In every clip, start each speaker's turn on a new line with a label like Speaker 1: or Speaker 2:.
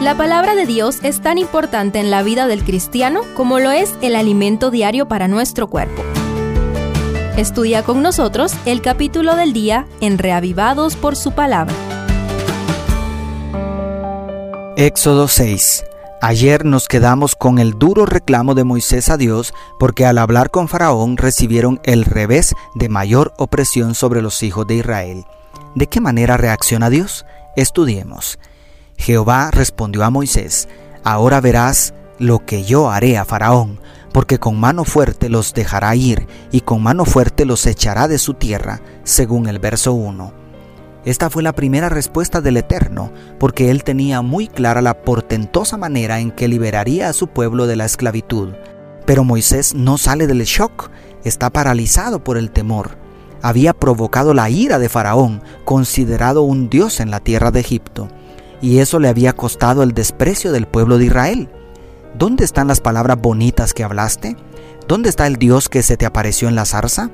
Speaker 1: La palabra de Dios es tan importante en la vida del cristiano como lo es el alimento diario para nuestro cuerpo. Estudia con nosotros el capítulo del día en Reavivados por su palabra.
Speaker 2: Éxodo 6 Ayer nos quedamos con el duro reclamo de Moisés a Dios porque al hablar con Faraón recibieron el revés de mayor opresión sobre los hijos de Israel. ¿De qué manera reacciona Dios? Estudiemos. Jehová respondió a Moisés, Ahora verás lo que yo haré a Faraón, porque con mano fuerte los dejará ir y con mano fuerte los echará de su tierra, según el verso 1. Esta fue la primera respuesta del Eterno, porque él tenía muy clara la portentosa manera en que liberaría a su pueblo de la esclavitud. Pero Moisés no sale del shock, está paralizado por el temor. Había provocado la ira de Faraón, considerado un dios en la tierra de Egipto, y eso le había costado el desprecio del pueblo de Israel. ¿Dónde están las palabras bonitas que hablaste? ¿Dónde está el Dios que se te apareció en la zarza?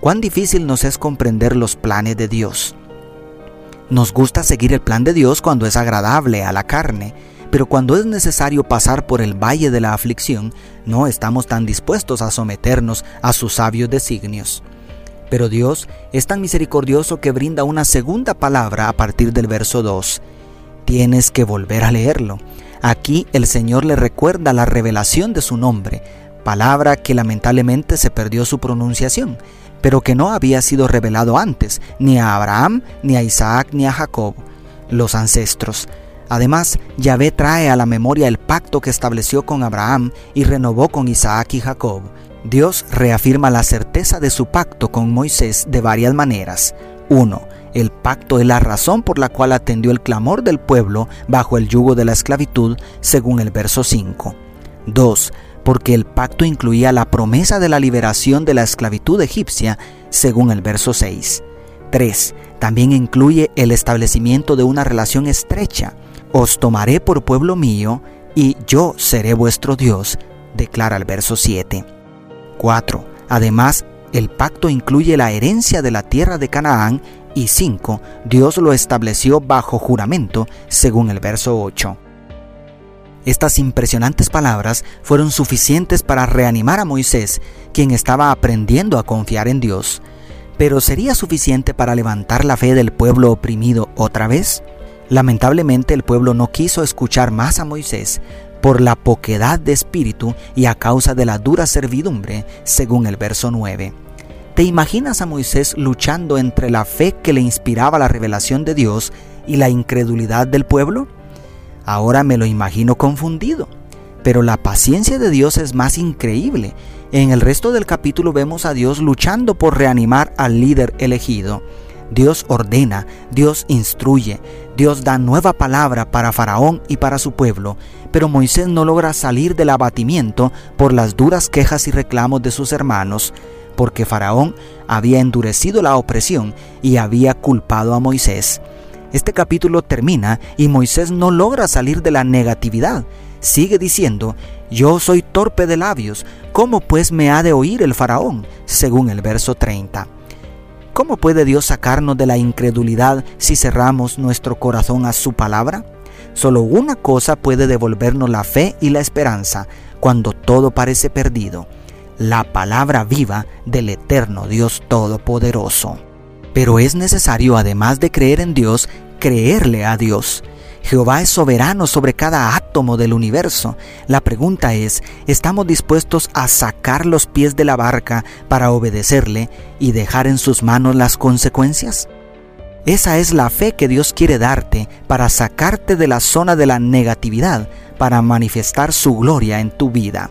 Speaker 2: Cuán difícil nos es comprender los planes de Dios. Nos gusta seguir el plan de Dios cuando es agradable a la carne, pero cuando es necesario pasar por el valle de la aflicción, no estamos tan dispuestos a someternos a sus sabios designios. Pero Dios es tan misericordioso que brinda una segunda palabra a partir del verso 2. Tienes que volver a leerlo. Aquí el Señor le recuerda la revelación de su nombre, palabra que lamentablemente se perdió su pronunciación pero que no había sido revelado antes, ni a Abraham, ni a Isaac, ni a Jacob, los ancestros. Además, Yahvé trae a la memoria el pacto que estableció con Abraham y renovó con Isaac y Jacob. Dios reafirma la certeza de su pacto con Moisés de varias maneras. 1. El pacto es la razón por la cual atendió el clamor del pueblo bajo el yugo de la esclavitud, según el verso 5. 2 porque el pacto incluía la promesa de la liberación de la esclavitud egipcia, según el verso 6. 3. También incluye el establecimiento de una relación estrecha. Os tomaré por pueblo mío y yo seré vuestro Dios, declara el verso 7. 4. Además, el pacto incluye la herencia de la tierra de Canaán y 5. Dios lo estableció bajo juramento, según el verso 8. Estas impresionantes palabras fueron suficientes para reanimar a Moisés, quien estaba aprendiendo a confiar en Dios. Pero ¿sería suficiente para levantar la fe del pueblo oprimido otra vez? Lamentablemente el pueblo no quiso escuchar más a Moisés por la poquedad de espíritu y a causa de la dura servidumbre, según el verso 9. ¿Te imaginas a Moisés luchando entre la fe que le inspiraba la revelación de Dios y la incredulidad del pueblo? Ahora me lo imagino confundido. Pero la paciencia de Dios es más increíble. En el resto del capítulo vemos a Dios luchando por reanimar al líder elegido. Dios ordena, Dios instruye, Dios da nueva palabra para Faraón y para su pueblo, pero Moisés no logra salir del abatimiento por las duras quejas y reclamos de sus hermanos, porque Faraón había endurecido la opresión y había culpado a Moisés. Este capítulo termina y Moisés no logra salir de la negatividad. Sigue diciendo, yo soy torpe de labios, ¿cómo pues me ha de oír el faraón? según el verso 30. ¿Cómo puede Dios sacarnos de la incredulidad si cerramos nuestro corazón a su palabra? Solo una cosa puede devolvernos la fe y la esperanza cuando todo parece perdido, la palabra viva del eterno Dios Todopoderoso. Pero es necesario, además de creer en Dios, creerle a Dios. Jehová es soberano sobre cada átomo del universo. La pregunta es, ¿estamos dispuestos a sacar los pies de la barca para obedecerle y dejar en sus manos las consecuencias? Esa es la fe que Dios quiere darte para sacarte de la zona de la negatividad, para manifestar su gloria en tu vida.